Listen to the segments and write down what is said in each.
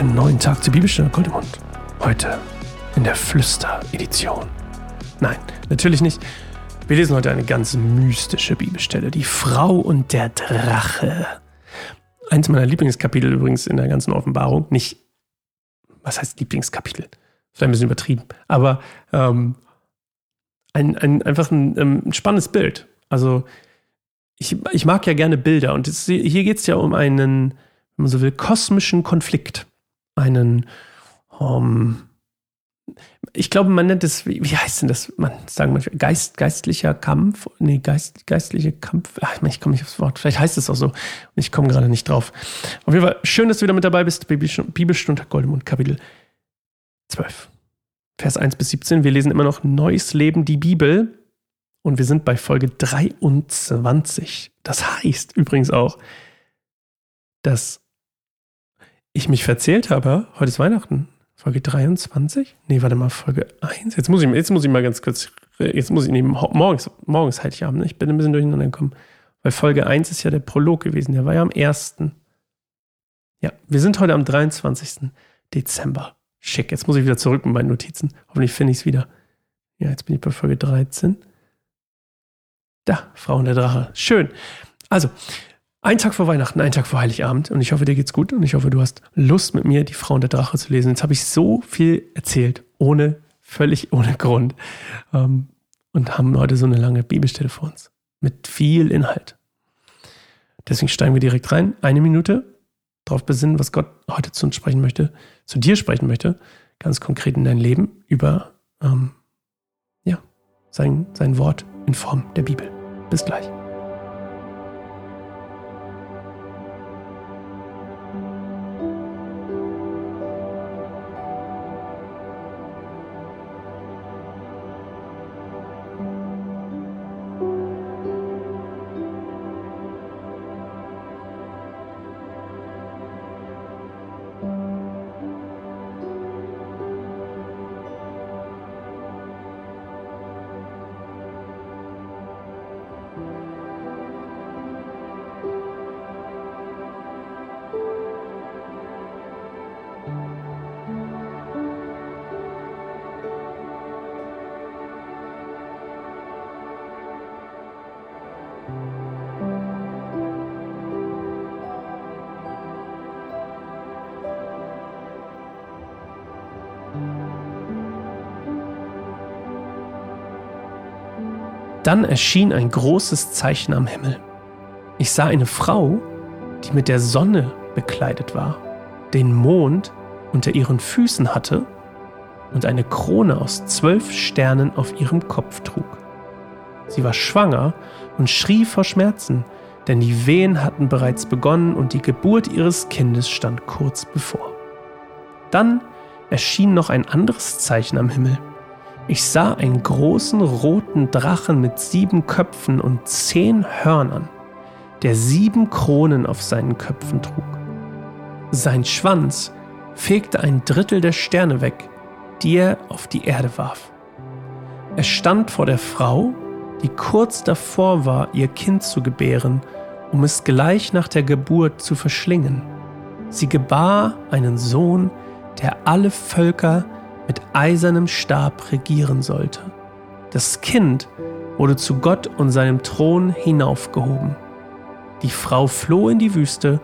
einen neuen Tag zur Bibelstunde Goldemund. Heute in der Flüster-Edition. Nein, natürlich nicht. Wir lesen heute eine ganz mystische Bibelstelle. Die Frau und der Drache. Eins meiner Lieblingskapitel übrigens in der ganzen Offenbarung. Nicht, was heißt Lieblingskapitel? Vielleicht ein bisschen übertrieben. Aber ähm, ein, ein, einfach ein, ähm, ein spannendes Bild. Also ich, ich mag ja gerne Bilder und hier geht es ja um einen, wenn man so will, kosmischen Konflikt. Einen, um, ich glaube, man nennt es, wie, wie heißt denn das? Man sagen manchmal Geist, geistlicher Kampf? Nee, Geist, geistliche Kampf. Ach, ich komme nicht aufs Wort. Vielleicht heißt es auch so. Ich komme gerade nicht drauf. Auf jeden Fall, schön, dass du wieder mit dabei bist. Bibelstunde Goldemund, Kapitel 12. Vers 1 bis 17. Wir lesen immer noch Neues Leben, die Bibel. Und wir sind bei Folge 23. Das heißt übrigens auch, dass ich mich verzählt habe. Heute ist Weihnachten. Folge 23? Nee, warte mal, Folge 1. Jetzt muss ich, jetzt muss ich mal ganz kurz, jetzt muss ich nehmen, morgens, morgens halte ich Abend, ne? ich bin ein bisschen durcheinander gekommen. Weil Folge 1 ist ja der Prolog gewesen, der war ja am 1. Ja, wir sind heute am 23. Dezember. Schick, jetzt muss ich wieder zurück mit meinen Notizen. Hoffentlich finde ich es wieder. Ja, jetzt bin ich bei Folge 13. Da, Frau und der Drache. Schön. Also, ein Tag vor Weihnachten, ein Tag vor Heiligabend und ich hoffe, dir geht's gut und ich hoffe, du hast Lust mit mir, die Frau und der Drache zu lesen. Jetzt habe ich so viel erzählt, ohne, völlig ohne Grund ähm, und haben heute so eine lange Bibelstelle vor uns mit viel Inhalt. Deswegen steigen wir direkt rein. Eine Minute darauf besinnen, was Gott heute zu uns sprechen möchte, zu dir sprechen möchte, ganz konkret in dein Leben über ähm, ja, sein, sein Wort in Form der Bibel. Bis gleich. Dann erschien ein großes Zeichen am Himmel. Ich sah eine Frau, die mit der Sonne bekleidet war, den Mond unter ihren Füßen hatte und eine Krone aus zwölf Sternen auf ihrem Kopf trug. Sie war schwanger und schrie vor Schmerzen, denn die Wehen hatten bereits begonnen und die Geburt ihres Kindes stand kurz bevor. Dann erschien noch ein anderes Zeichen am Himmel. Ich sah einen großen roten Drachen mit sieben Köpfen und zehn Hörnern, der sieben Kronen auf seinen Köpfen trug. Sein Schwanz fegte ein Drittel der Sterne weg, die er auf die Erde warf. Er stand vor der Frau, die kurz davor war, ihr Kind zu gebären, um es gleich nach der Geburt zu verschlingen. Sie gebar einen Sohn, der alle Völker mit eisernem Stab regieren sollte. Das Kind wurde zu Gott und seinem Thron hinaufgehoben. Die Frau floh in die Wüste,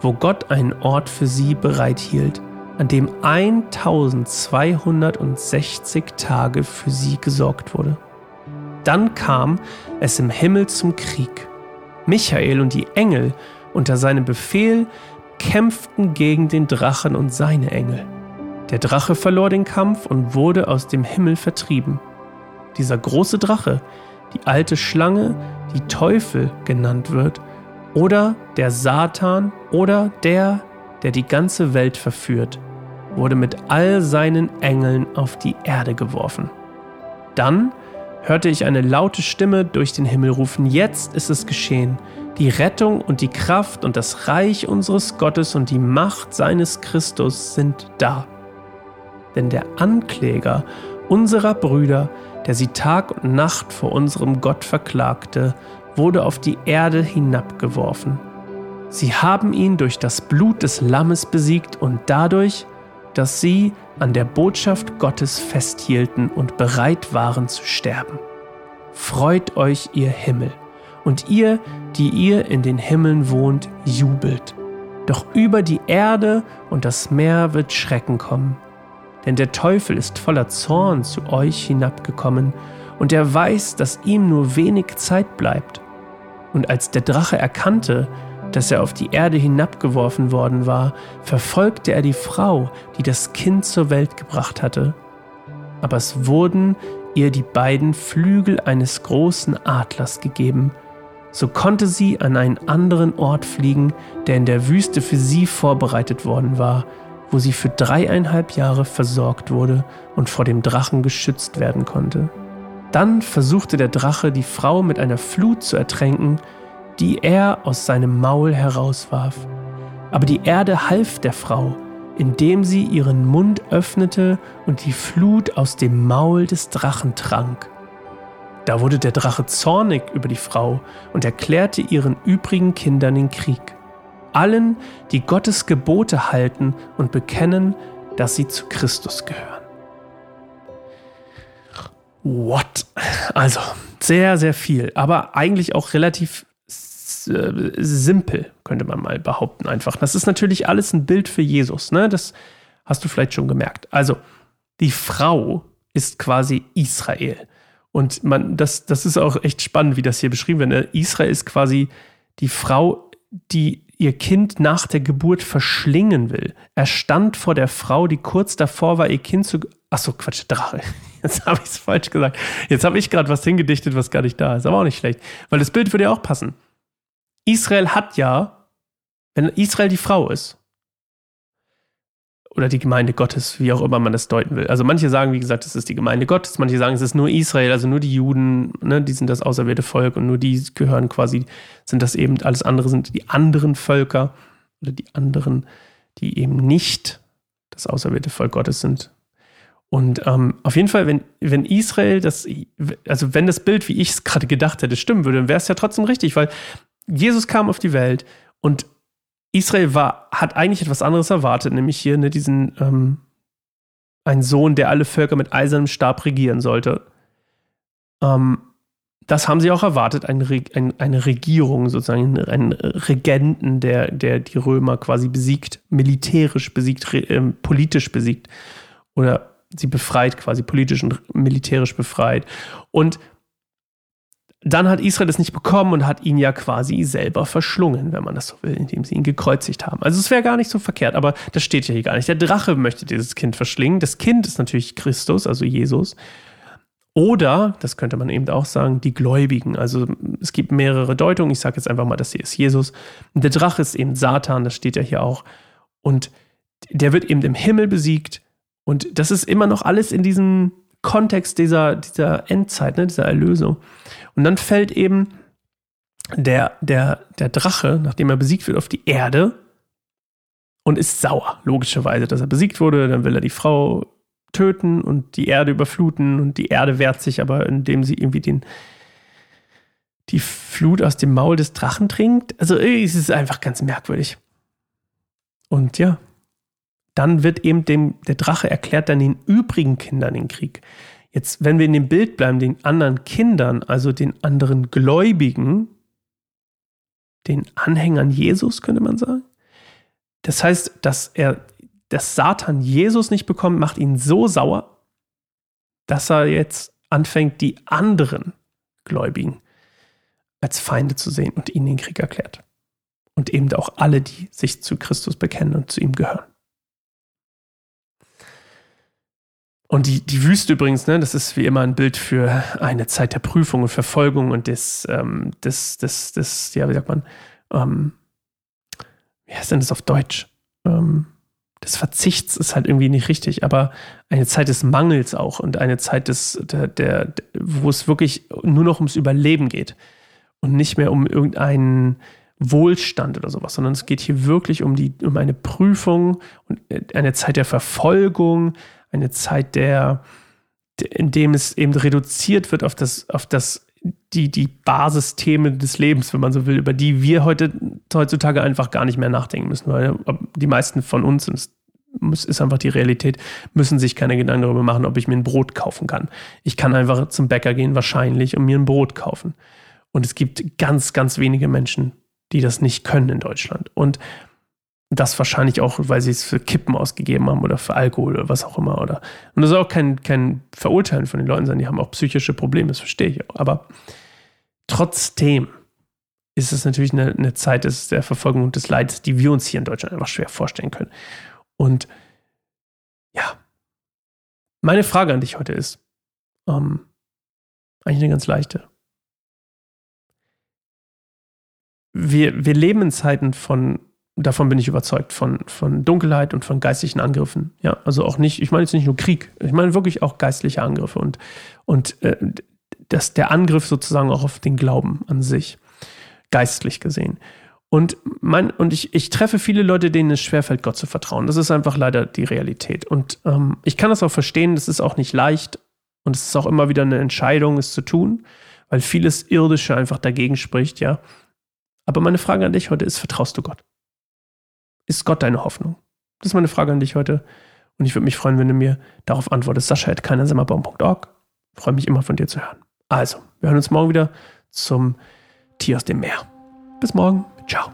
wo Gott einen Ort für sie bereithielt, an dem 1260 Tage für sie gesorgt wurde. Dann kam es im Himmel zum Krieg. Michael und die Engel unter seinem Befehl kämpften gegen den Drachen und seine Engel. Der Drache verlor den Kampf und wurde aus dem Himmel vertrieben. Dieser große Drache, die alte Schlange, die Teufel genannt wird, oder der Satan oder der, der die ganze Welt verführt, wurde mit all seinen Engeln auf die Erde geworfen. Dann hörte ich eine laute Stimme durch den Himmel rufen, jetzt ist es geschehen, die Rettung und die Kraft und das Reich unseres Gottes und die Macht seines Christus sind da denn der Ankläger unserer Brüder, der sie Tag und Nacht vor unserem Gott verklagte, wurde auf die Erde hinabgeworfen. Sie haben ihn durch das Blut des Lammes besiegt und dadurch, dass sie an der Botschaft Gottes festhielten und bereit waren zu sterben. Freut euch, ihr Himmel, und ihr, die ihr in den Himmeln wohnt, jubelt. Doch über die Erde und das Meer wird Schrecken kommen. Denn der Teufel ist voller Zorn zu euch hinabgekommen, und er weiß, dass ihm nur wenig Zeit bleibt. Und als der Drache erkannte, dass er auf die Erde hinabgeworfen worden war, verfolgte er die Frau, die das Kind zur Welt gebracht hatte. Aber es wurden ihr die beiden Flügel eines großen Adlers gegeben. So konnte sie an einen anderen Ort fliegen, der in der Wüste für sie vorbereitet worden war, wo sie für dreieinhalb Jahre versorgt wurde und vor dem Drachen geschützt werden konnte. Dann versuchte der Drache, die Frau mit einer Flut zu ertränken, die er aus seinem Maul herauswarf. Aber die Erde half der Frau, indem sie ihren Mund öffnete und die Flut aus dem Maul des Drachen trank. Da wurde der Drache zornig über die Frau und erklärte ihren übrigen Kindern den Krieg. Allen, die Gottes Gebote halten und bekennen, dass sie zu Christus gehören. What? Also, sehr, sehr viel, aber eigentlich auch relativ äh, simpel, könnte man mal behaupten einfach. Das ist natürlich alles ein Bild für Jesus, ne? Das hast du vielleicht schon gemerkt. Also, die Frau ist quasi Israel. Und man, das, das ist auch echt spannend, wie das hier beschrieben wird. Ne? Israel ist quasi die Frau, die ihr Kind nach der Geburt verschlingen will. Er stand vor der Frau, die kurz davor war, ihr Kind zu. Achso, Quatsch, Drache. Jetzt habe ich es falsch gesagt. Jetzt habe ich gerade was hingedichtet, was gar nicht da ist. Aber auch nicht schlecht. Weil das Bild würde ja auch passen. Israel hat ja, wenn Israel die Frau ist, oder die Gemeinde Gottes, wie auch immer man das deuten will. Also manche sagen, wie gesagt, es ist die Gemeinde Gottes, manche sagen, es ist nur Israel, also nur die Juden, ne, die sind das auserwählte Volk und nur die gehören quasi, sind das eben, alles andere sind die anderen Völker oder die anderen, die eben nicht das auserwählte Volk Gottes sind. Und ähm, auf jeden Fall, wenn, wenn Israel das, also wenn das Bild, wie ich es gerade gedacht hätte, stimmen würde, dann wäre es ja trotzdem richtig, weil Jesus kam auf die Welt und Israel war, hat eigentlich etwas anderes erwartet, nämlich hier ne, diesen ähm, einen Sohn, der alle Völker mit eisernem Stab regieren sollte. Ähm, das haben sie auch erwartet, ein, ein, eine Regierung, sozusagen einen Regenten, der, der die Römer quasi besiegt, militärisch besiegt, äh, politisch besiegt oder sie befreit, quasi politisch und militärisch befreit. Und dann hat Israel das nicht bekommen und hat ihn ja quasi selber verschlungen, wenn man das so will, indem sie ihn gekreuzigt haben. Also es wäre gar nicht so verkehrt, aber das steht ja hier gar nicht. Der Drache möchte dieses Kind verschlingen. Das Kind ist natürlich Christus, also Jesus. Oder, das könnte man eben auch sagen, die Gläubigen. Also es gibt mehrere Deutungen. Ich sage jetzt einfach mal, das hier ist Jesus. Der Drache ist eben Satan, das steht ja hier auch. Und der wird eben im Himmel besiegt. Und das ist immer noch alles in diesem Kontext dieser, dieser Endzeit, ne, dieser Erlösung. Und dann fällt eben der, der, der Drache, nachdem er besiegt wird, auf die Erde und ist sauer, logischerweise, dass er besiegt wurde. Dann will er die Frau töten und die Erde überfluten und die Erde wehrt sich aber, indem sie irgendwie den, die Flut aus dem Maul des Drachen trinkt. Also es ist einfach ganz merkwürdig. Und ja, dann wird eben dem, der Drache erklärt dann den übrigen Kindern den Krieg. Jetzt, wenn wir in dem Bild bleiben, den anderen Kindern, also den anderen Gläubigen, den Anhängern Jesus, könnte man sagen. Das heißt, dass er, dass Satan Jesus nicht bekommt, macht ihn so sauer, dass er jetzt anfängt, die anderen Gläubigen als Feinde zu sehen und ihnen den Krieg erklärt. Und eben auch alle, die sich zu Christus bekennen und zu ihm gehören. Und die, die Wüste übrigens, ne, das ist wie immer ein Bild für eine Zeit der Prüfung und Verfolgung und des, ähm, des, des, des, ja, wie sagt man, ähm, wie heißt denn das auf Deutsch? Ähm, des Verzichts ist halt irgendwie nicht richtig, aber eine Zeit des Mangels auch und eine Zeit des, der, der, wo es wirklich nur noch ums Überleben geht und nicht mehr um irgendeinen Wohlstand oder sowas, sondern es geht hier wirklich um die, um eine Prüfung und äh, eine Zeit der Verfolgung, eine Zeit der, in dem es eben reduziert wird auf das, auf das die, die Basisthemen des Lebens, wenn man so will, über die wir heute heutzutage einfach gar nicht mehr nachdenken müssen, weil die meisten von uns, und es ist einfach die Realität, müssen sich keine Gedanken darüber machen, ob ich mir ein Brot kaufen kann. Ich kann einfach zum Bäcker gehen, wahrscheinlich, und mir ein Brot kaufen. Und es gibt ganz, ganz wenige Menschen, die das nicht können in Deutschland. Und das wahrscheinlich auch, weil sie es für Kippen ausgegeben haben oder für Alkohol oder was auch immer. Oder. Und das soll auch kein, kein Verurteilen von den Leuten sein, die haben auch psychische Probleme, das verstehe ich auch. Aber trotzdem ist es natürlich eine, eine Zeit des, der Verfolgung und des Leids, die wir uns hier in Deutschland einfach schwer vorstellen können. Und ja, meine Frage an dich heute ist, ähm, eigentlich eine ganz leichte. Wir, wir leben in Zeiten von davon bin ich überzeugt, von, von Dunkelheit und von geistlichen Angriffen. Ja, also auch nicht, ich meine jetzt nicht nur Krieg, ich meine wirklich auch geistliche Angriffe und, und äh, das, der Angriff sozusagen auch auf den Glauben an sich, geistlich gesehen. Und, mein, und ich, ich treffe viele Leute, denen es schwerfällt, Gott zu vertrauen. Das ist einfach leider die Realität. Und ähm, ich kann das auch verstehen, das ist auch nicht leicht und es ist auch immer wieder eine Entscheidung, es zu tun, weil vieles Irdische einfach dagegen spricht, ja. Aber meine Frage an dich heute ist, vertraust du Gott? Ist Gott deine Hoffnung? Das ist meine Frage an dich heute. Und ich würde mich freuen, wenn du mir darauf antwortest. Sascha at keinersammerbaum.org. Freue mich immer von dir zu hören. Also, wir hören uns morgen wieder zum Tier aus dem Meer. Bis morgen. Ciao.